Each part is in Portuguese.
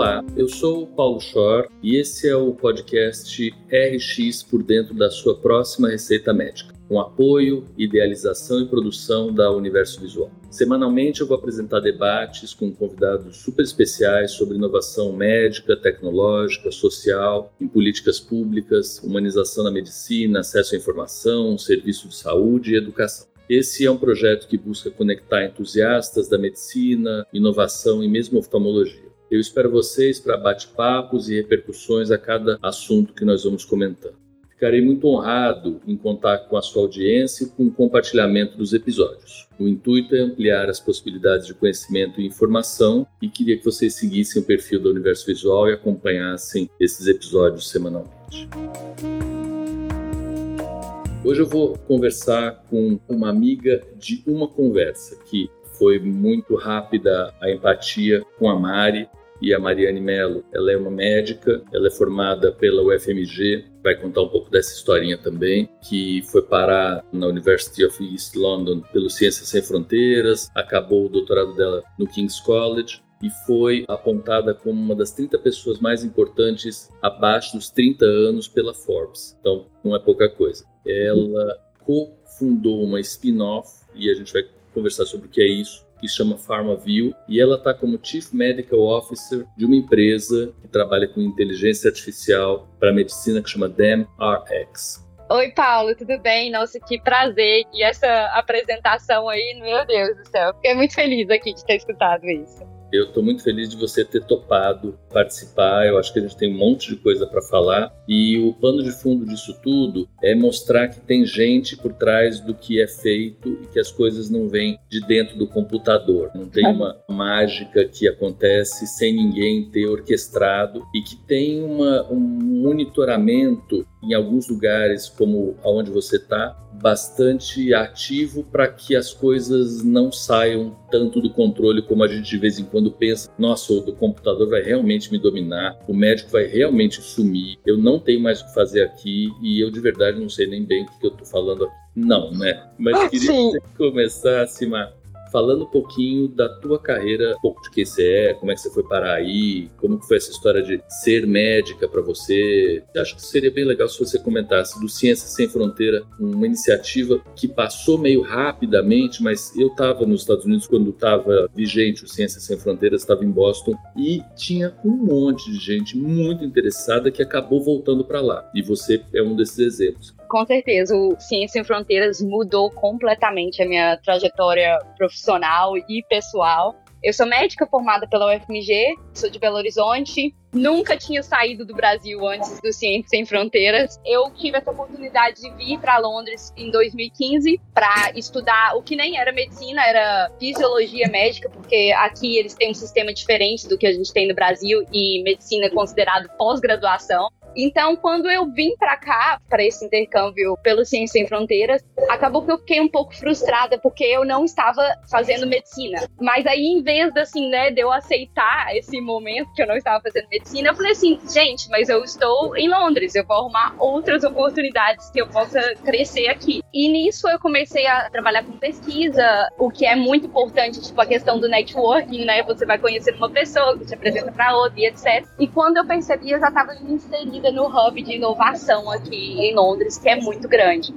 Olá, eu sou o Paulo Schor e esse é o podcast RX por dentro da sua próxima receita médica, com apoio, idealização e produção da Universo Visual. Semanalmente eu vou apresentar debates com convidados super especiais sobre inovação médica, tecnológica, social, em políticas públicas, humanização na medicina, acesso à informação, serviço de saúde e educação. Esse é um projeto que busca conectar entusiastas da medicina, inovação e mesmo oftalmologia. Eu espero vocês para bate-papos e repercussões a cada assunto que nós vamos comentando. Ficarei muito honrado em contar com a sua audiência e com o compartilhamento dos episódios. O intuito é ampliar as possibilidades de conhecimento e informação e queria que vocês seguissem o perfil do Universo Visual e acompanhassem esses episódios semanalmente. Hoje eu vou conversar com uma amiga de uma conversa que foi muito rápida a empatia com a Mari e a Mariane Mello. Ela é uma médica, ela é formada pela UFMG, vai contar um pouco dessa historinha também, que foi parar na University of East London pelo Ciências Sem Fronteiras, acabou o doutorado dela no King's College e foi apontada como uma das 30 pessoas mais importantes abaixo dos 30 anos pela Forbes. Então, não é pouca coisa. Ela cofundou uma spin-off e a gente vai conversar sobre o que é isso, que chama PharmaView, e ela está como Chief Medical Officer de uma empresa que trabalha com inteligência artificial para medicina que chama DemRx. Oi, Paulo, tudo bem? Nossa, que prazer. E essa apresentação aí, meu Deus do céu. Fiquei muito feliz aqui de ter escutado isso. Eu estou muito feliz de você ter topado participar. Eu acho que a gente tem um monte de coisa para falar. E o pano de fundo disso tudo é mostrar que tem gente por trás do que é feito e que as coisas não vêm de dentro do computador. Não tem uma mágica que acontece sem ninguém ter orquestrado e que tem uma, um monitoramento em alguns lugares, como aonde você está, bastante ativo para que as coisas não saiam tanto do controle como a gente de vez em quando pensa. Nossa, o computador vai realmente me dominar, o médico vai realmente sumir, eu não tenho mais o que fazer aqui e eu de verdade não sei nem bem o que eu estou falando aqui. Não, né? Mas queria Sim. que você começasse, Mar, falando um pouquinho da tua carreira, um pouco de quem você é, como é que você foi parar aí, como foi essa história de ser médica para você. Acho que seria bem legal se você comentasse do Ciência Sem Fronteira, uma iniciativa que passou meio rapidamente, mas eu estava nos Estados Unidos quando estava vigente o Ciência Sem Fronteiras, estava em Boston e tinha um monte de gente muito interessada que acabou voltando para lá. E você é um desses exemplos com certeza, o Ciência Sem Fronteiras mudou completamente a minha trajetória profissional e pessoal. Eu sou médica formada pela UFMG, sou de Belo Horizonte, nunca tinha saído do Brasil antes do Ciência Sem Fronteiras. Eu tive essa oportunidade de vir para Londres em 2015 para estudar o que nem era medicina, era fisiologia médica, porque aqui eles têm um sistema diferente do que a gente tem no Brasil e medicina é considerado pós-graduação. Então, quando eu vim para cá, para esse intercâmbio pelo Ciência Sem Fronteiras, acabou que eu fiquei um pouco frustrada porque eu não estava fazendo medicina. Mas aí, em vez de, assim, né, de eu aceitar esse momento que eu não estava fazendo medicina, eu falei assim, gente, mas eu estou em Londres, eu vou arrumar outras oportunidades que eu possa crescer aqui. E nisso eu comecei a trabalhar com pesquisa, o que é muito importante, tipo a questão do networking, né? Você vai conhecer uma pessoa que te apresenta para outra e etc. E quando eu percebi, eu já estava no hub de inovação aqui em Londres, que é muito grande.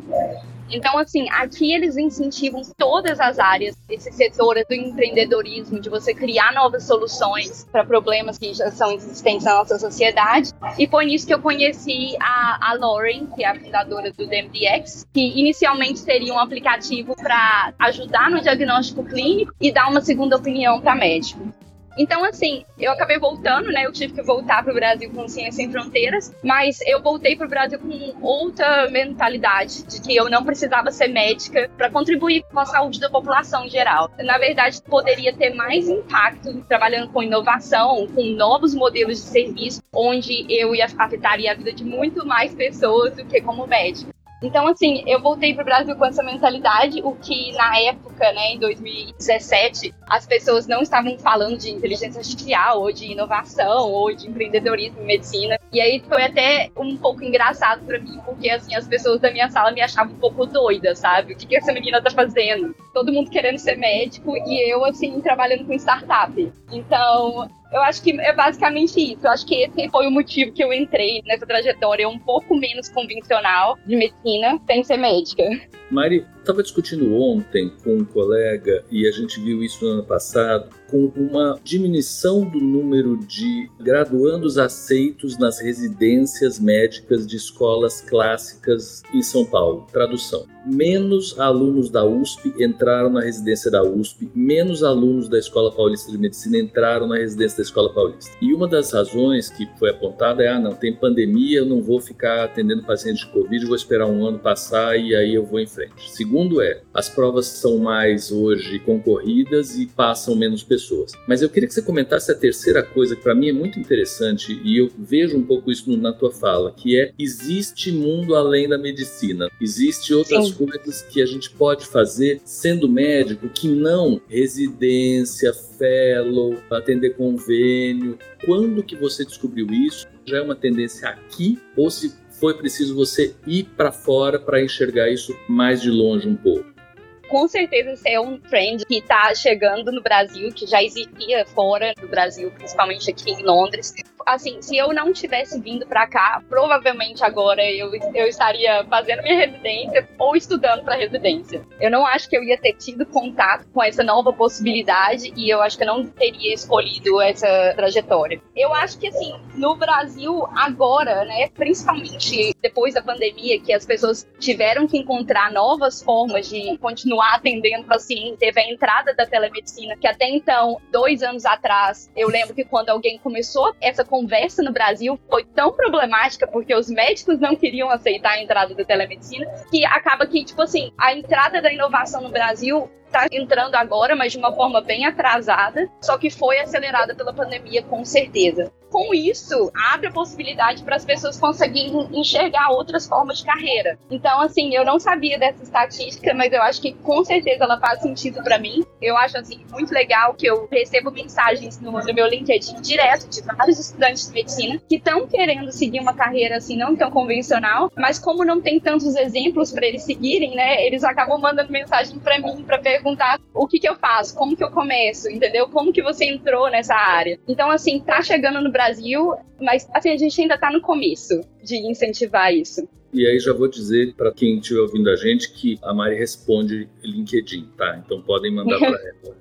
Então, assim, aqui eles incentivam todas as áreas, esse setor do empreendedorismo, de você criar novas soluções para problemas que já são existentes na nossa sociedade. E foi nisso que eu conheci a, a Lauren, que é a fundadora do DMDX, que inicialmente seria um aplicativo para ajudar no diagnóstico clínico e dar uma segunda opinião para médico. Então, assim, eu acabei voltando, né? Eu tive que voltar para o Brasil com Ciência Sem Fronteiras, mas eu voltei para o Brasil com outra mentalidade de que eu não precisava ser médica para contribuir com a saúde da população em geral. Na verdade, poderia ter mais impacto trabalhando com inovação, com novos modelos de serviço, onde eu ia afetaria a vida de muito mais pessoas do que como médica. Então, assim, eu voltei para o Brasil com essa mentalidade, o que na época, né, em 2017, as pessoas não estavam falando de inteligência artificial, ou de inovação, ou de empreendedorismo em medicina. E aí foi até um pouco engraçado para mim, porque, assim, as pessoas da minha sala me achavam um pouco doida, sabe? O que, que essa menina tá fazendo? Todo mundo querendo ser médico e eu, assim, trabalhando com startup. Então, eu acho que é basicamente isso. Eu acho que esse foi o motivo que eu entrei nessa trajetória um pouco menos convencional de medicina, sem ser médica. Mari, estava discutindo ontem com um colega e a gente viu isso no ano passado com uma diminuição do número de graduandos aceitos nas residências médicas de escolas clássicas em São Paulo. Tradução: menos alunos da USP entraram na residência da USP, menos alunos da Escola Paulista de Medicina entraram na residência da Escola Paulista. E uma das razões que foi apontada é: ah, não, tem pandemia, eu não vou ficar atendendo pacientes de Covid, vou esperar um ano passar e aí eu vou em frente. Segundo é, as provas são mais hoje concorridas e passam menos pessoas pessoas. Mas eu queria que você comentasse a terceira coisa que para mim é muito interessante e eu vejo um pouco isso na tua fala, que é existe mundo além da medicina. Existe outras Sim. coisas que a gente pode fazer sendo médico que não residência, fellow, atender convênio. Quando que você descobriu isso? Já é uma tendência aqui ou se foi preciso você ir para fora para enxergar isso mais de longe um pouco? com certeza esse é um trend que está chegando no Brasil, que já existia fora do Brasil, principalmente aqui em Londres, assim, se eu não tivesse vindo para cá, provavelmente agora eu, eu estaria fazendo minha residência ou estudando para residência. Eu não acho que eu ia ter tido contato com essa nova possibilidade e eu acho que eu não teria escolhido essa trajetória. Eu acho que, assim, no Brasil, agora, né, principalmente depois da pandemia, que as pessoas tiveram que encontrar novas formas de continuar atendendo pacientes, teve a entrada da telemedicina, que até então, dois anos atrás, eu lembro que quando alguém começou essa conversa no Brasil foi tão problemática porque os médicos não queriam aceitar a entrada da telemedicina que acaba que, tipo assim, a entrada da inovação no Brasil está entrando agora, mas de uma forma bem atrasada, só que foi acelerada pela pandemia com certeza com isso, abre a possibilidade para as pessoas conseguirem enxergar outras formas de carreira. Então, assim, eu não sabia dessa estatística, mas eu acho que com certeza ela faz sentido para mim. Eu acho, assim, muito legal que eu recebo mensagens no, no meu LinkedIn direto de vários estudantes de medicina que estão querendo seguir uma carreira, assim, não tão convencional, mas como não tem tantos exemplos para eles seguirem, né, eles acabam mandando mensagem para mim para perguntar o que que eu faço, como que eu começo, entendeu? Como que você entrou nessa área? Então, assim, tá chegando no Brasil mas assim, a gente ainda está no começo de incentivar isso. E aí já vou dizer para quem estiver ouvindo a gente que a Mari responde LinkedIn, tá? Então podem mandar para ela.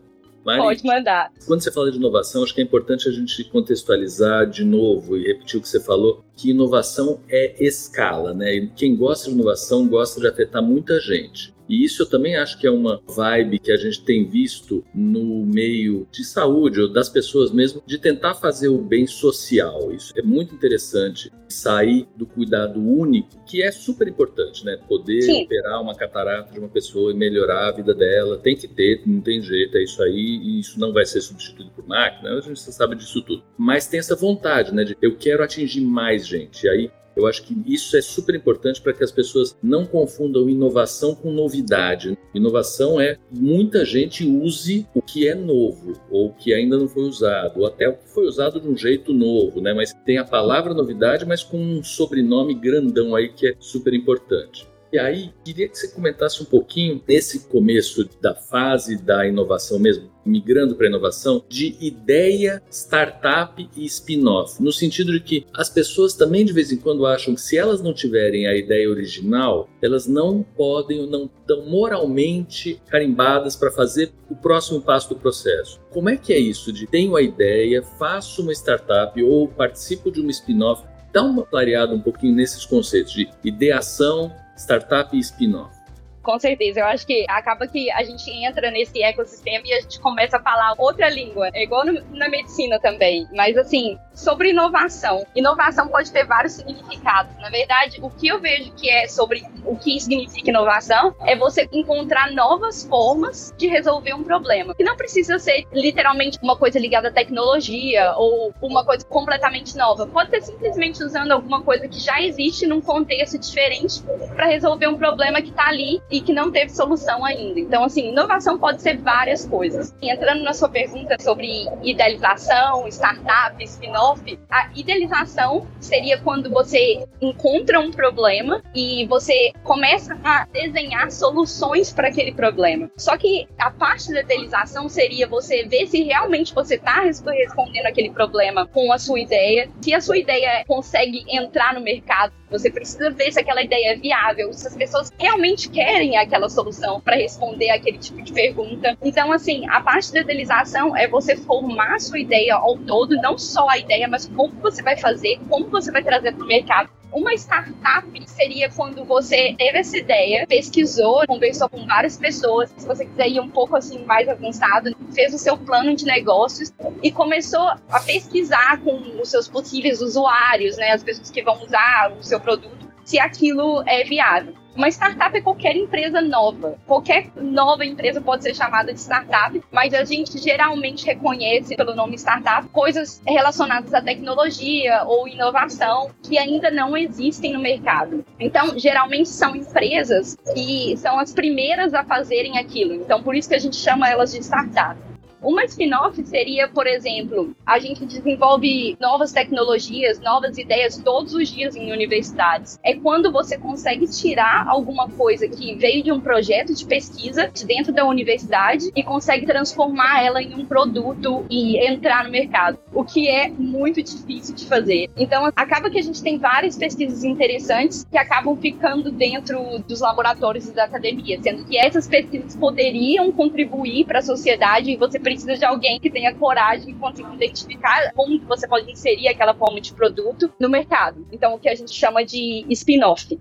Mari, Pode mandar. Quando você fala de inovação, acho que é importante a gente contextualizar de novo e repetir o que você falou, que inovação é escala, né? E quem gosta de inovação gosta de afetar muita gente. E isso eu também acho que é uma vibe que a gente tem visto no meio de saúde ou das pessoas mesmo, de tentar fazer o bem social. Isso é muito interessante. Sair do cuidado único, que é super importante, né? Poder Sim. operar uma catarata de uma pessoa e melhorar a vida dela. Tem que ter, não tem jeito, é isso aí. E isso não vai ser substituído por máquina, a gente sabe disso tudo. Mas tem essa vontade, né? De eu quero atingir mais gente. E aí eu acho que isso é super importante para que as pessoas não confundam inovação com novidade. Inovação é muita gente use o que é novo ou que ainda não foi usado, ou até o que foi usado de um jeito novo, né? Mas tem a palavra novidade, mas com um sobrenome grandão aí que é super importante. E aí, queria que você comentasse um pouquinho nesse começo da fase da inovação mesmo, migrando para a inovação, de ideia, startup e spin-off, no sentido de que as pessoas também de vez em quando acham que se elas não tiverem a ideia original, elas não podem ou não estão moralmente carimbadas para fazer o próximo passo do processo. Como é que é isso de tenho a ideia, faço uma startup ou participo de uma spin-off? Dá uma clareada um pouquinho nesses conceitos de ideação, startup e spin-off? Com certeza, eu acho que acaba que a gente entra nesse ecossistema e a gente começa a falar outra língua, é igual no, na medicina também. Mas assim, sobre inovação. Inovação pode ter vários significados. Na verdade, o que eu vejo que é sobre o que significa inovação é você encontrar novas formas de resolver um problema. E não precisa ser literalmente uma coisa ligada à tecnologia ou uma coisa completamente nova. Pode ser simplesmente usando alguma coisa que já existe num contexto diferente para resolver um problema que está ali e que não teve solução ainda. Então, assim, inovação pode ser várias coisas. Entrando na sua pergunta sobre idealização, startup, spin-off, a idealização seria quando você encontra um problema e você começa a desenhar soluções para aquele problema. Só que a parte da idealização seria você ver se realmente você está respondendo aquele problema com a sua ideia, se a sua ideia consegue entrar no mercado você precisa ver se aquela ideia é viável, se as pessoas realmente querem aquela solução para responder aquele tipo de pergunta. Então, assim, a parte da idealização é você formar a sua ideia ao todo, não só a ideia, mas como você vai fazer, como você vai trazer para o mercado. Uma startup seria quando você teve essa ideia, pesquisou, conversou com várias pessoas, se você quiser ir um pouco assim mais avançado, fez o seu plano de negócios e começou a pesquisar com os seus possíveis usuários, né, as pessoas que vão usar o seu produto, se aquilo é viável. Uma startup é qualquer empresa nova. Qualquer nova empresa pode ser chamada de startup, mas a gente geralmente reconhece pelo nome startup coisas relacionadas à tecnologia ou inovação que ainda não existem no mercado. Então, geralmente são empresas que são as primeiras a fazerem aquilo. Então, por isso que a gente chama elas de startup. Uma spin-off seria, por exemplo, a gente desenvolve novas tecnologias, novas ideias todos os dias em universidades. É quando você consegue tirar alguma coisa que veio de um projeto de pesquisa de dentro da universidade e consegue transformar ela em um produto e entrar no mercado, o que é muito difícil de fazer. Então, acaba que a gente tem várias pesquisas interessantes que acabam ficando dentro dos laboratórios da academia, sendo que essas pesquisas poderiam contribuir para a sociedade e você precisa de alguém que tenha coragem e consiga identificar como você pode inserir aquela forma de produto no mercado. Então, o que a gente chama de spin-off.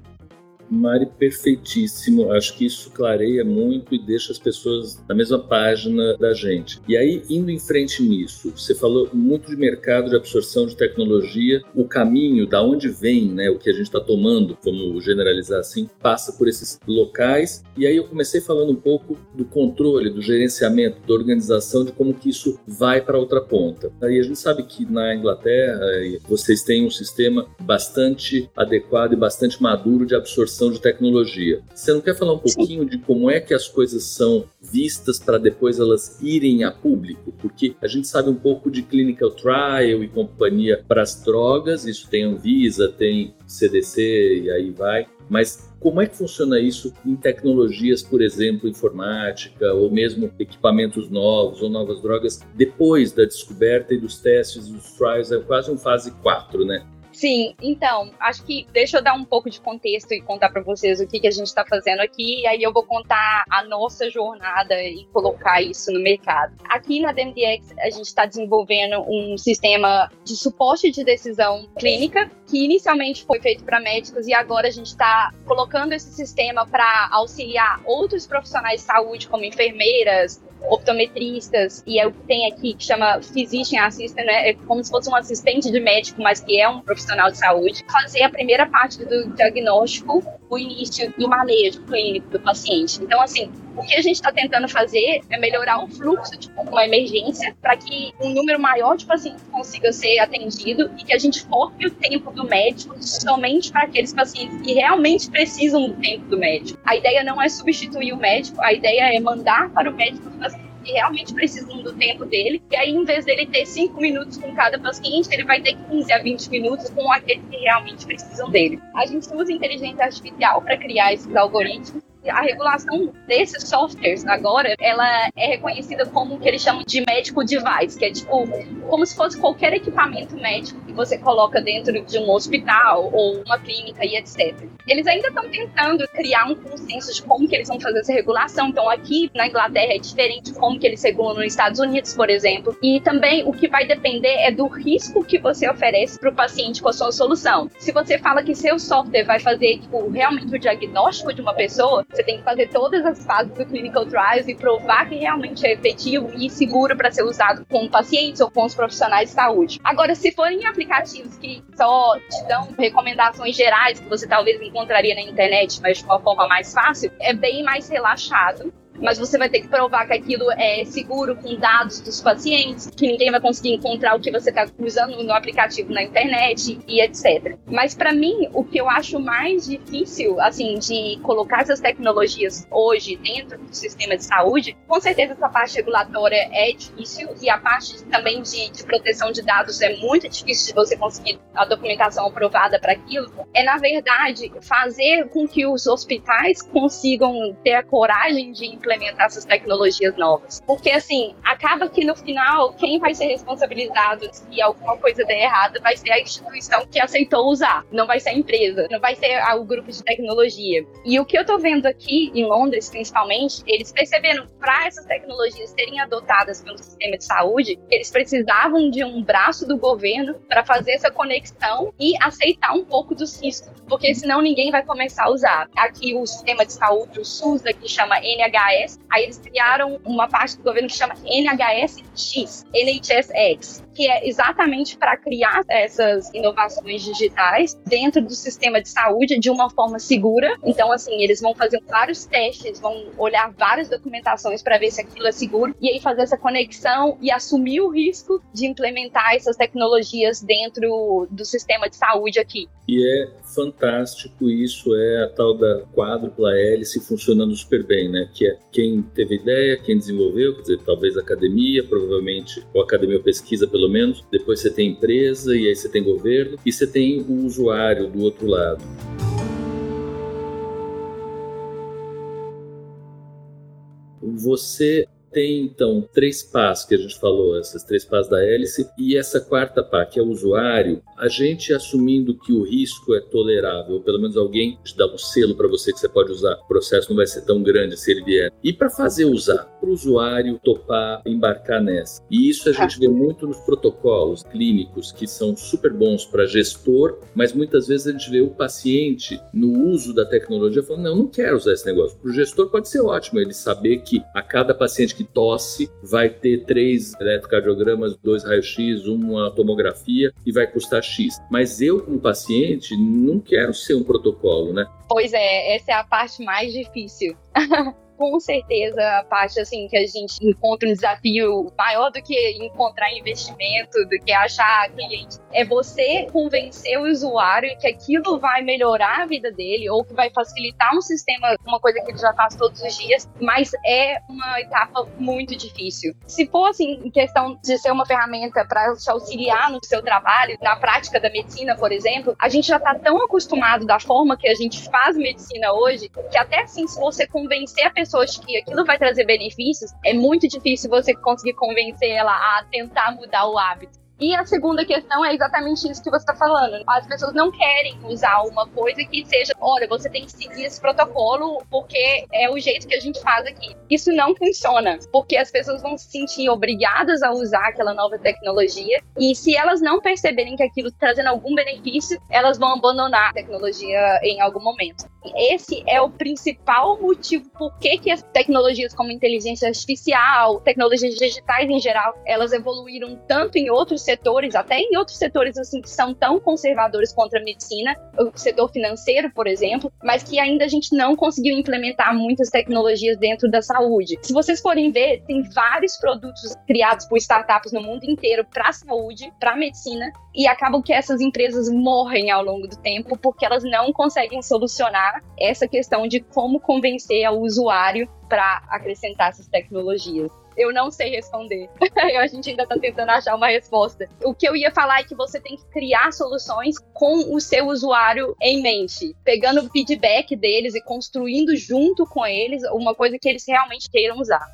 Mari, perfeitíssimo. Acho que isso clareia muito e deixa as pessoas na mesma página da gente. E aí, indo em frente nisso, você falou muito de mercado de absorção de tecnologia. O caminho, da onde vem, né, o que a gente está tomando, como generalizar assim, passa por esses locais. E aí eu comecei falando um pouco do controle, do gerenciamento, da organização, de como que isso vai para outra ponta. Aí a gente sabe que na Inglaterra vocês têm um sistema bastante adequado e bastante maduro de absorção de tecnologia. Você não quer falar um pouquinho Sim. de como é que as coisas são vistas para depois elas irem a público? Porque a gente sabe um pouco de clinical trial e companhia para as drogas, isso tem Anvisa, tem CDC e aí vai. Mas como é que funciona isso em tecnologias, por exemplo, informática, ou mesmo equipamentos novos ou novas drogas, depois da descoberta e dos testes, dos trials, é quase um fase 4, né? Sim, então, acho que deixa eu dar um pouco de contexto e contar para vocês o que, que a gente está fazendo aqui, e aí eu vou contar a nossa jornada e colocar isso no mercado. Aqui na DMDX, a gente está desenvolvendo um sistema de suporte de decisão clínica, que inicialmente foi feito para médicos, e agora a gente está colocando esse sistema para auxiliar outros profissionais de saúde, como enfermeiras, optometristas, e é o que tem aqui que chama Physician Assistant, né? É como se fosse um assistente de médico, mas que é um profissional de saúde, fazer a primeira parte do diagnóstico, o início do manejo clínico do paciente. Então, assim, o que a gente está tentando fazer é melhorar o fluxo de uma emergência para que um número maior de pacientes consiga ser atendido e que a gente foque o tempo do médico somente para aqueles pacientes que realmente precisam do tempo do médico. A ideia não é substituir o médico, a ideia é mandar para o médico os pacientes que realmente precisam do tempo dele. E aí, em vez dele ter 5 minutos com cada paciente, ele vai ter 15 a 20 minutos com aqueles que realmente precisam dele. A gente usa inteligência artificial para criar esses algoritmos a regulação desses softwares agora, ela é reconhecida como o que eles chamam de medical device, que é tipo como se fosse qualquer equipamento médico que você coloca dentro de um hospital ou uma clínica e etc. Eles ainda estão tentando criar um consenso de como que eles vão fazer essa regulação. Então aqui na Inglaterra é diferente de como que eles regulam nos Estados Unidos, por exemplo. E também o que vai depender é do risco que você oferece para o paciente com a sua solução. Se você fala que seu software vai fazer tipo, realmente o diagnóstico de uma pessoa, Você tem que fazer todas as fases do clinical trials e provar que realmente é efetivo e seguro para ser usado com pacientes ou com os profissionais de saúde. Agora, se forem aplicativos que só te dão recomendações gerais que você talvez encontraria na internet, mas de uma forma mais fácil, é bem mais relaxado mas você vai ter que provar que aquilo é seguro com dados dos pacientes, que ninguém vai conseguir encontrar o que você está usando no aplicativo na internet e etc. Mas para mim, o que eu acho mais difícil, assim, de colocar essas tecnologias hoje dentro do sistema de saúde, com certeza essa parte regulatória é difícil e a parte também de, de proteção de dados é muito difícil de você conseguir a documentação aprovada para aquilo. É na verdade fazer com que os hospitais consigam ter a coragem de implementar implementar essas tecnologias novas. Porque, assim, acaba que no final, quem vai ser responsabilizado se alguma coisa der errado vai ser a instituição que aceitou usar, não vai ser a empresa, não vai ser o grupo de tecnologia. E o que eu tô vendo aqui, em Londres principalmente, eles perceberam para essas tecnologias serem adotadas pelo sistema de saúde, eles precisavam de um braço do governo para fazer essa conexão e aceitar um pouco dos riscos, porque senão ninguém vai começar a usar. Aqui o sistema de saúde, o SUS, que chama NHS, NHS, aí eles criaram uma parte do governo que chama NHS-X, NHS-X, que é exatamente para criar essas inovações digitais dentro do sistema de saúde de uma forma segura. Então, assim, eles vão fazer vários testes, vão olhar várias documentações para ver se aquilo é seguro e aí fazer essa conexão e assumir o risco de implementar essas tecnologias dentro do sistema de saúde aqui. E é fantástico isso, é a tal da quádrupla hélice funcionando super bem, né? Que é quem teve ideia, quem desenvolveu, quer dizer, talvez a academia, provavelmente, ou a academia pesquisa pelo menos, depois você tem empresa, e aí você tem governo, e você tem o usuário do outro lado. Você tem então três pás que a gente falou, essas três pás da hélice, e essa quarta pá, que é o usuário, a gente assumindo que o risco é tolerável, ou pelo menos alguém te dá um selo para você que você pode usar, o processo não vai ser tão grande se ele vier. E para fazer usar, para o usuário topar, embarcar nessa. E isso a gente vê muito nos protocolos clínicos, que são super bons para gestor, mas muitas vezes a gente vê o paciente no uso da tecnologia falando: não, não quero usar esse negócio. Para o gestor pode ser ótimo ele saber que a cada paciente que que tosse, vai ter três eletrocardiogramas, dois raios-x, uma tomografia e vai custar X. Mas eu, como paciente, não quero ser um protocolo, né? Pois é, essa é a parte mais difícil. com certeza a parte assim que a gente encontra um desafio maior do que encontrar investimento, do que achar cliente, é você convencer o usuário que aquilo vai melhorar a vida dele ou que vai facilitar um sistema, uma coisa que ele já faz todos os dias, mas é uma etapa muito difícil. Se for assim, em questão de ser uma ferramenta para te auxiliar no seu trabalho, na prática da medicina, por exemplo, a gente já está tão acostumado da forma que a gente faz medicina hoje, que até assim, se você convencer a pessoa pessoas que aquilo vai trazer benefícios, é muito difícil você conseguir convencer ela a tentar mudar o hábito. E a segunda questão é exatamente isso que você está falando. As pessoas não querem usar uma coisa que seja, olha, você tem que seguir esse protocolo porque é o jeito que a gente faz aqui. Isso não funciona, porque as pessoas vão se sentir obrigadas a usar aquela nova tecnologia e se elas não perceberem que aquilo está trazendo algum benefício, elas vão abandonar a tecnologia em algum momento. Esse é o principal motivo por que, que as tecnologias como inteligência artificial, tecnologias digitais em geral, elas evoluíram tanto em outros setores, até em outros setores assim que são tão conservadores contra a medicina, o setor financeiro, por exemplo, mas que ainda a gente não conseguiu implementar muitas tecnologias dentro da saúde. Se vocês forem ver, tem vários produtos criados por startups no mundo inteiro para a saúde, para a medicina, e acabam que essas empresas morrem ao longo do tempo porque elas não conseguem solucionar essa questão de como convencer o usuário para acrescentar essas tecnologias. Eu não sei responder. a gente ainda está tentando achar uma resposta. O que eu ia falar é que você tem que criar soluções com o seu usuário em mente, pegando o feedback deles e construindo junto com eles uma coisa que eles realmente queiram usar.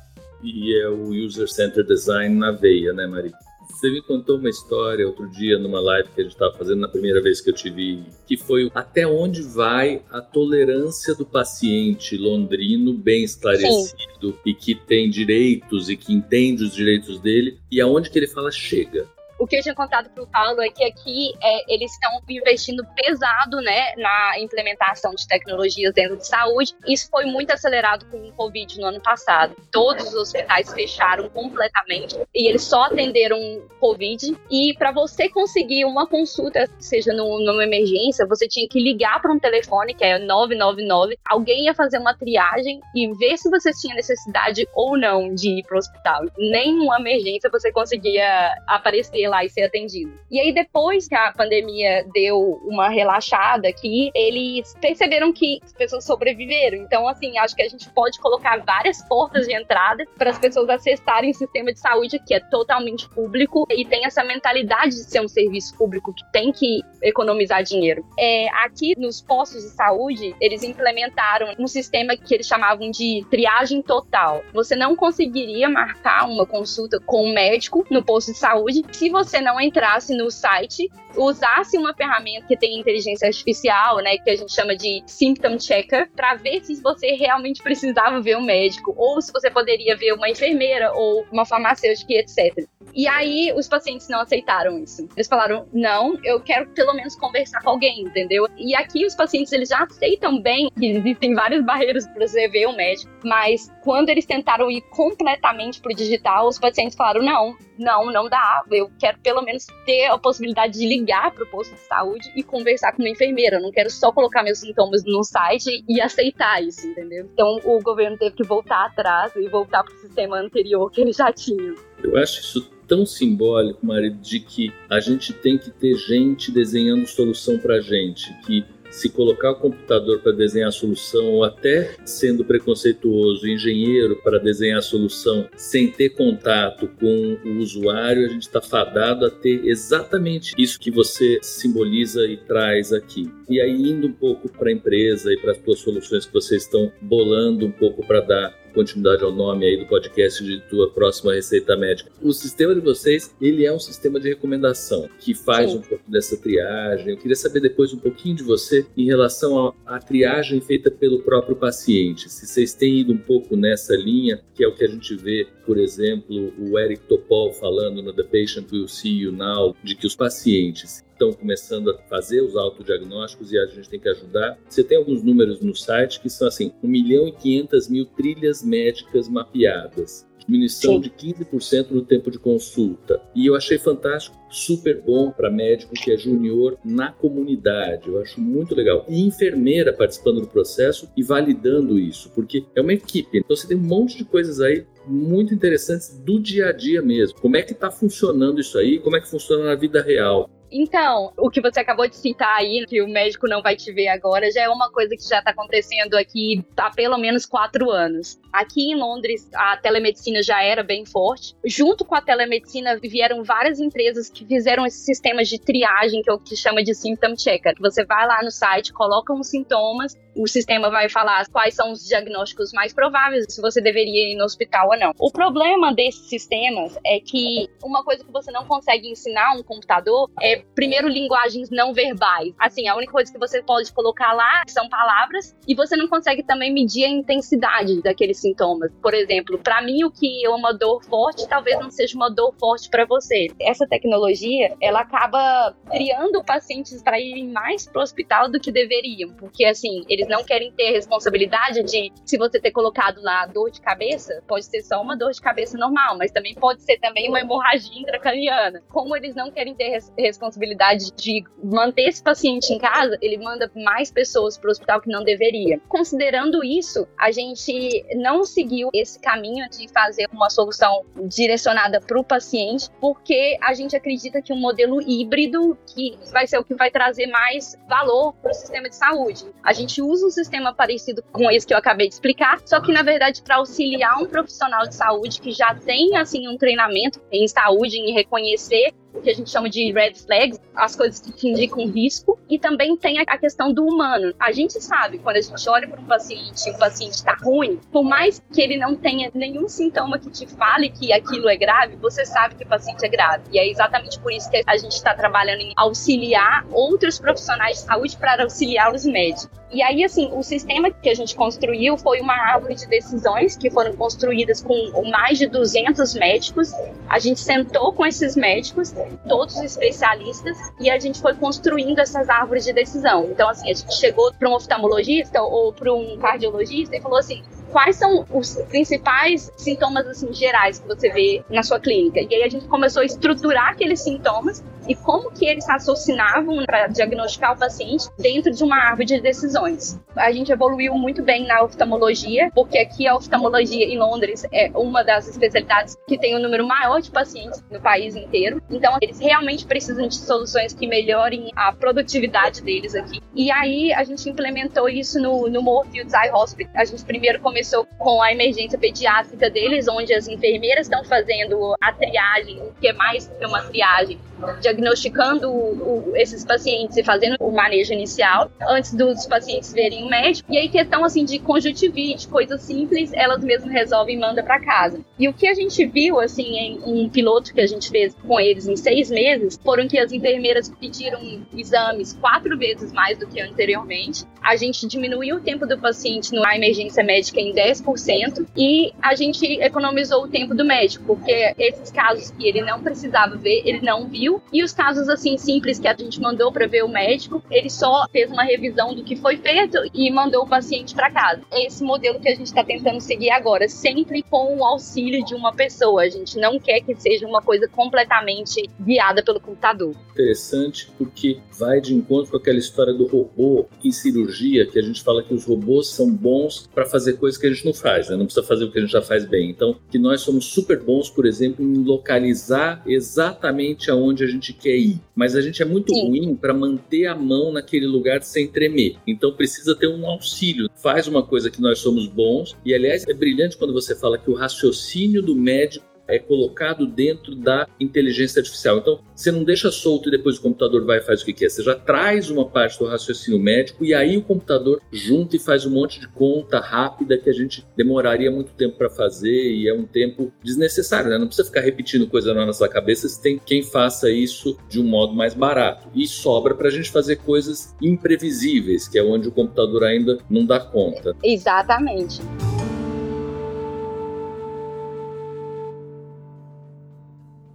E é o User Center Design na veia, né, Maria? Você me contou uma história outro dia numa live que a gente estava fazendo na primeira vez que eu te vi, que foi até onde vai a tolerância do paciente londrino bem esclarecido Sim. e que tem direitos e que entende os direitos dele e aonde que ele fala chega. O que eu tinha contado para o Paulo é que aqui é, eles estão investindo pesado né, na implementação de tecnologias dentro de saúde. Isso foi muito acelerado com o Covid no ano passado. Todos os hospitais fecharam completamente e eles só atenderam Covid. E para você conseguir uma consulta, seja no, numa emergência, você tinha que ligar para um telefone que é 999. Alguém ia fazer uma triagem e ver se você tinha necessidade ou não de ir para o hospital. Nenhuma emergência você conseguia aparecer lá e ser atendido. E aí, depois que a pandemia deu uma relaxada aqui, eles perceberam que as pessoas sobreviveram. Então, assim, acho que a gente pode colocar várias portas de entrada para as pessoas acessarem o sistema de saúde que é totalmente público e tem essa mentalidade de ser um serviço público que tem que economizar dinheiro. É, aqui nos postos de saúde, eles implementaram um sistema que eles chamavam de triagem total. Você não conseguiria marcar uma consulta com um médico no posto de saúde se você não entrasse no site, usasse uma ferramenta que tem inteligência artificial, né, que a gente chama de symptom checker, para ver se você realmente precisava ver um médico ou se você poderia ver uma enfermeira ou uma farmacêutica, etc. E aí os pacientes não aceitaram isso. Eles falaram: "Não, eu quero pelo menos conversar com alguém", entendeu? E aqui os pacientes eles já aceitam bem que existem várias barreiras para você ver um médico, mas quando eles tentaram ir completamente pro digital, os pacientes falaram: "Não, não, não dá. Eu quero pelo menos ter a possibilidade de ligar pro posto de saúde e conversar com uma enfermeira. Eu não quero só colocar meus sintomas no site e aceitar isso, entendeu? Então o governo teve que voltar atrás e voltar pro sistema anterior que ele já tinha. Eu acho isso tão simbólico, Maria, de que a gente tem que ter gente desenhando solução para gente, que se colocar o computador para desenhar a solução, ou até sendo preconceituoso, engenheiro para desenhar a solução, sem ter contato com o usuário, a gente está fadado a ter exatamente isso que você simboliza e traz aqui. E aí, indo um pouco para a empresa e para as suas soluções que vocês estão bolando um pouco para dar continuidade ao nome aí do podcast de tua próxima receita médica. O sistema de vocês, ele é um sistema de recomendação que faz Sim. um pouco dessa triagem. Eu queria saber depois um pouquinho de você em relação à triagem feita pelo próprio paciente. Se vocês têm ido um pouco nessa linha, que é o que a gente vê, por exemplo, o Eric Topol falando no The Patient Will See You Now, de que os pacientes estão começando a fazer os autodiagnósticos e a gente tem que ajudar. Você tem alguns números no site que são assim, 1 milhão e 500 mil trilhas médicas mapeadas diminuição Sim. de 15% no tempo de consulta. E eu achei fantástico, super bom para médico que é junior na comunidade. Eu acho muito legal. E enfermeira participando do processo e validando isso, porque é uma equipe. Então você tem um monte de coisas aí muito interessantes do dia a dia mesmo. Como é que está funcionando isso aí? Como é que funciona na vida real? Então, o que você acabou de citar aí, que o médico não vai te ver agora, já é uma coisa que já está acontecendo aqui há pelo menos quatro anos. Aqui em Londres, a telemedicina já era bem forte. Junto com a telemedicina, vieram várias empresas que fizeram esses sistemas de triagem, que é o que chama de symptom checker. Você vai lá no site, coloca os sintomas, o sistema vai falar quais são os diagnósticos mais prováveis, se você deveria ir no hospital ou não. O problema desses sistemas é que uma coisa que você não consegue ensinar um computador é primeiro, linguagens não verbais. Assim, a única coisa que você pode colocar lá são palavras e você não consegue também medir a intensidade daqueles sintomas. Por exemplo, para mim, o que é uma dor forte talvez não seja uma dor forte para você. Essa tecnologia, ela acaba criando pacientes para irem mais pro hospital do que deveriam, porque assim, eles não querem ter responsabilidade de se você ter colocado lá dor de cabeça, pode ser só uma dor de cabeça normal, mas também pode ser também uma hemorragia intracraniana. Como eles não querem ter responsabilidade responsabilidade de manter esse paciente em casa, ele manda mais pessoas para o hospital que não deveria. Considerando isso, a gente não seguiu esse caminho de fazer uma solução direcionada para o paciente, porque a gente acredita que um modelo híbrido que vai ser o que vai trazer mais valor para o sistema de saúde. A gente usa um sistema parecido com esse que eu acabei de explicar, só que na verdade para auxiliar um profissional de saúde que já tem assim um treinamento em saúde, em reconhecer o que a gente chama de red flags, as coisas que indicam risco, e também tem a questão do humano. A gente sabe, quando a gente olha para um paciente o paciente está ruim, por mais que ele não tenha nenhum sintoma que te fale que aquilo é grave, você sabe que o paciente é grave. E é exatamente por isso que a gente está trabalhando em auxiliar outros profissionais de saúde para auxiliar os médicos. E aí, assim, o sistema que a gente construiu foi uma árvore de decisões que foram construídas com mais de 200 médicos. A gente sentou com esses médicos todos os especialistas e a gente foi construindo essas árvores de decisão. Então, assim, a gente chegou para um oftalmologista ou para um cardiologista e falou assim: quais são os principais sintomas assim gerais que você vê na sua clínica. E aí a gente começou a estruturar aqueles sintomas e como que eles associavam para diagnosticar o paciente dentro de uma árvore de decisões. A gente evoluiu muito bem na oftalmologia, porque aqui a oftalmologia em Londres é uma das especialidades que tem o um número maior de pacientes no país inteiro. Então, eles realmente precisam de soluções que melhorem a produtividade deles aqui. E aí a gente implementou isso no, no Moorfields Eye Hospital. A gente primeiro começou com a emergência pediátrica deles, onde as enfermeiras estão fazendo a triagem, o que é mais que uma triagem, diagnosticando o, o, esses pacientes e fazendo o manejo inicial antes dos pacientes verem o médico. E aí, questão assim de conjuntivite, coisas simples, elas mesmas resolvem e mandam para casa. E o que a gente viu, assim, em um piloto que a gente fez com eles em seis meses, foram que as enfermeiras pediram exames quatro vezes mais do que anteriormente. A gente diminuiu o tempo do paciente na emergência médica em 10% e a gente economizou o tempo do médico, porque esses casos que ele não precisava ver, ele não viu e os casos assim simples que a gente mandou para ver o médico, ele só fez uma revisão do que foi feito e mandou o paciente para casa. É esse modelo que a gente está tentando seguir agora, sempre com o auxílio de uma pessoa. A gente não quer que seja uma coisa completamente guiada pelo computador. Interessante porque vai de encontro com aquela história do robô em cirurgia, que a gente fala que os robôs são bons para fazer coisas que a gente não faz, né? não precisa fazer o que a gente já faz bem. Então, que nós somos super bons, por exemplo, em localizar exatamente aonde onde a gente quer ir, mas a gente é muito Sim. ruim para manter a mão naquele lugar sem tremer. Então precisa ter um auxílio. Faz uma coisa que nós somos bons, e aliás é brilhante quando você fala que o raciocínio do médico é colocado dentro da inteligência artificial. Então, você não deixa solto e depois o computador vai e faz o que quer. Você já traz uma parte do raciocínio médico e aí o computador junta e faz um monte de conta rápida que a gente demoraria muito tempo para fazer e é um tempo desnecessário, né? Não precisa ficar repetindo coisa na nossa cabeça, você tem quem faça isso de um modo mais barato. E sobra para a gente fazer coisas imprevisíveis, que é onde o computador ainda não dá conta. Exatamente.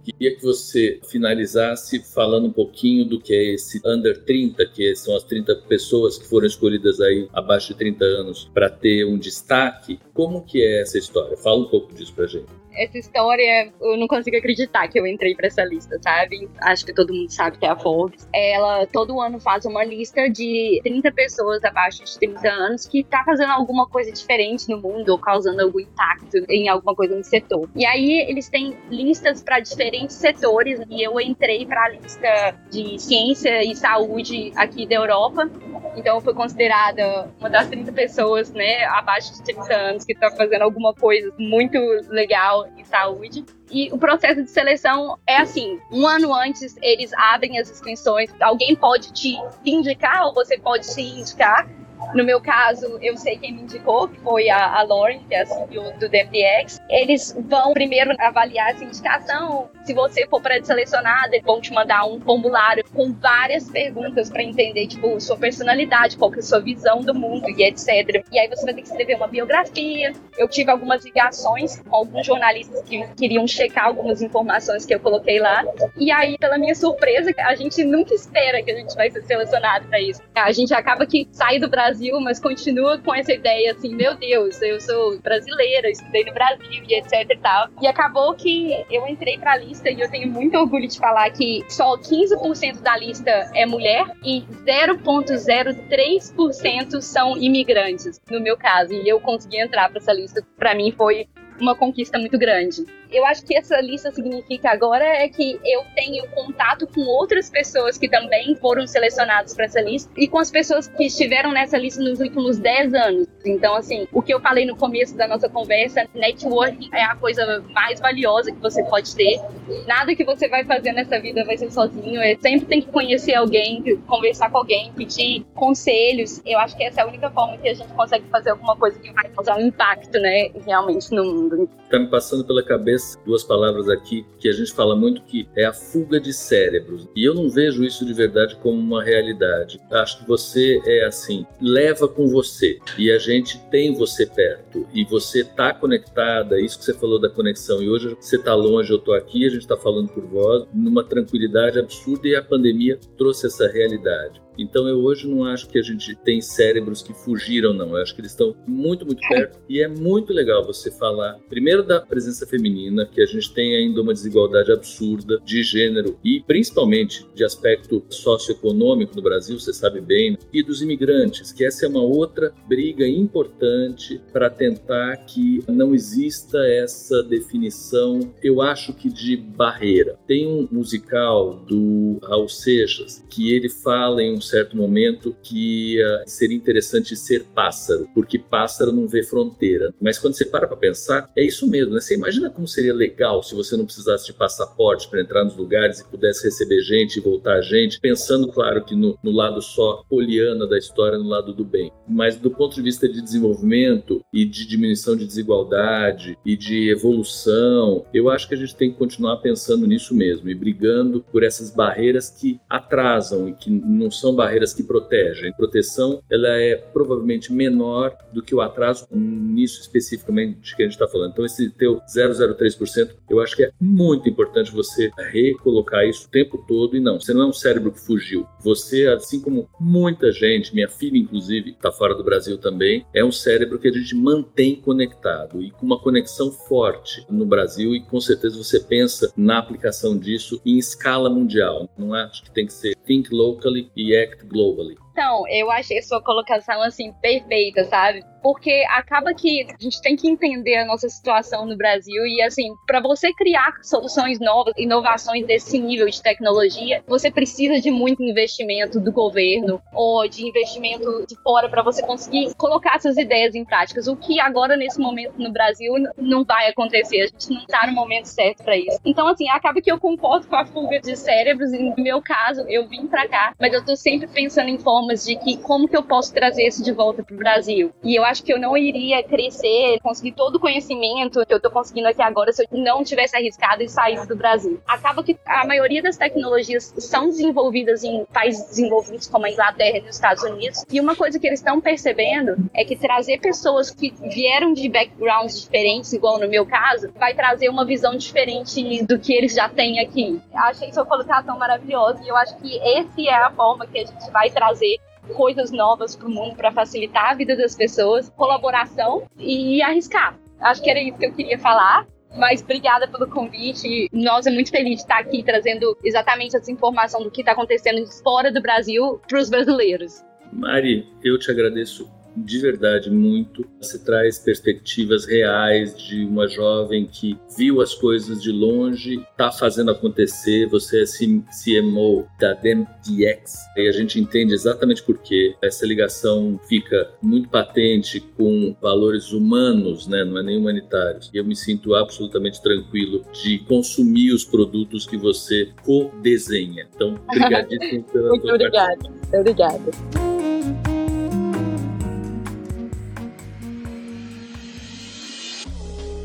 Queria que você finalizasse falando um pouquinho do que é esse Under 30, que são as 30 pessoas que foram escolhidas aí abaixo de 30 anos para ter um destaque. Como que é essa história? Fala um pouco disso pra gente essa história, eu não consigo acreditar que eu entrei para essa lista, sabe? Acho que todo mundo sabe que é a Forbes. Ela todo ano faz uma lista de 30 pessoas abaixo de 30 anos que tá fazendo alguma coisa diferente no mundo ou causando algum impacto em alguma coisa no setor. E aí eles têm listas para diferentes setores e eu entrei para a lista de ciência e saúde aqui da Europa. Então eu fui considerada uma das 30 pessoas, né, abaixo de 30 anos que tá fazendo alguma coisa muito legal e saúde. E o processo de seleção é assim: um ano antes eles abrem as inscrições, alguém pode te indicar ou você pode se indicar. No meu caso, eu sei quem me indicou, que foi a, a Lauren, que é a CEO do DMDX. Eles vão primeiro avaliar essa indicação. Se você for pré-selecionada, eles vão te mandar um formulário com várias perguntas para entender, tipo, sua personalidade, qual que é a sua visão do mundo e etc. E aí você vai ter que escrever uma biografia. Eu tive algumas ligações com alguns jornalistas que queriam checar algumas informações que eu coloquei lá. E aí, pela minha surpresa, a gente nunca espera que a gente vai ser selecionado para isso. A gente acaba que sai do Brasil Brasil, mas continua com essa ideia assim, meu Deus, eu sou brasileira, estudei no Brasil e etc e tal. E acabou que eu entrei pra lista e eu tenho muito orgulho de falar que só 15% da lista é mulher e 0,03% são imigrantes, no meu caso. E eu consegui entrar para essa lista. Para mim foi uma conquista muito grande eu acho que essa lista significa agora é que eu tenho contato com outras pessoas que também foram selecionadas para essa lista e com as pessoas que estiveram nessa lista nos últimos 10 anos. Então, assim, o que eu falei no começo da nossa conversa, networking é a coisa mais valiosa que você pode ter. Nada que você vai fazer nessa vida vai ser sozinho. É, sempre tem que conhecer alguém, conversar com alguém, pedir conselhos. Eu acho que essa é a única forma que a gente consegue fazer alguma coisa que vai causar um impacto, né, realmente no mundo. Está me passando pela cabeça duas palavras aqui que a gente fala muito que é a fuga de cérebros. E eu não vejo isso de verdade como uma realidade. Acho que você é assim, leva com você e a gente tem você perto e você está conectada, isso que você falou da conexão. E hoje você está longe, eu estou aqui, a gente está falando por voz, numa tranquilidade absurda e a pandemia trouxe essa realidade. Então eu hoje não acho que a gente tem cérebros que fugiram, não. Eu acho que eles estão muito, muito perto. E é muito legal você falar, primeiro, da presença feminina, que a gente tem ainda uma desigualdade absurda de gênero e principalmente de aspecto socioeconômico no Brasil, você sabe bem, e dos imigrantes, que essa é uma outra briga importante para tentar que não exista essa definição, eu acho que de barreira. Tem um musical do Raul Seixas que ele fala em um certo momento que uh, seria interessante ser pássaro, porque pássaro não vê fronteira. Mas quando você para para pensar, é isso mesmo, né? Você imagina como seria legal se você não precisasse de passaporte para entrar nos lugares e pudesse receber gente e voltar gente, pensando, claro, que no, no lado só poliana da história, no lado do bem. Mas do ponto de vista de desenvolvimento e de diminuição de desigualdade e de evolução, eu acho que a gente tem que continuar pensando nisso mesmo e brigando por essas barreiras que atrasam e que não são barreiras que protegem. Proteção ela é provavelmente menor do que o atraso nisso especificamente que a gente está falando. Então esse teu 0,03%, eu acho que é muito importante você recolocar isso o tempo todo e não, você não é um cérebro que fugiu. Você, assim como muita gente, minha filha inclusive, está fora do Brasil também, é um cérebro que a gente mantém conectado e com uma conexão forte no Brasil e com certeza você pensa na aplicação disso em escala mundial. Não acho que tem que ser think locally e act globally. Então, eu achei sua colocação assim perfeita, sabe? Porque acaba que a gente tem que entender a nossa situação no Brasil e assim, para você criar soluções novas, inovações desse nível de tecnologia, você precisa de muito investimento do governo ou de investimento de fora para você conseguir colocar essas ideias em práticas. O que agora nesse momento no Brasil não vai acontecer, a gente não está no momento certo para isso. Então, assim, acaba que eu concordo com a fuga de cérebros e no meu caso, eu vim para cá, mas eu tô sempre pensando em formas de que como que eu posso trazer isso de volta para o Brasil. E eu acho que eu não iria crescer, conseguir todo o conhecimento que eu estou conseguindo aqui agora se eu não tivesse arriscado e saído do Brasil. Acaba que a maioria das tecnologias são desenvolvidas em países desenvolvidos como a Inglaterra e os Estados Unidos. E uma coisa que eles estão percebendo é que trazer pessoas que vieram de backgrounds diferentes, igual no meu caso, vai trazer uma visão diferente do que eles já têm aqui. Achei sua colocação maravilhosa e eu acho que esse é a forma que a gente vai trazer coisas novas para o mundo para facilitar a vida das pessoas, colaboração e arriscar. Acho que era isso que eu queria falar. Mas obrigada pelo convite. Nós é muito feliz de estar aqui trazendo exatamente essa informação do que está acontecendo fora do Brasil para os brasileiros. Mari, eu te agradeço de verdade muito. Você traz perspectivas reais de uma jovem que viu as coisas de longe, está fazendo acontecer. Você é CMO da DemDX e a gente entende exatamente por que essa ligação fica muito patente com valores humanos, né? não é nem humanitários. E eu me sinto absolutamente tranquilo de consumir os produtos que você co-desenha. Então, obrigadíssimo pela Muito obrigada. Obrigada.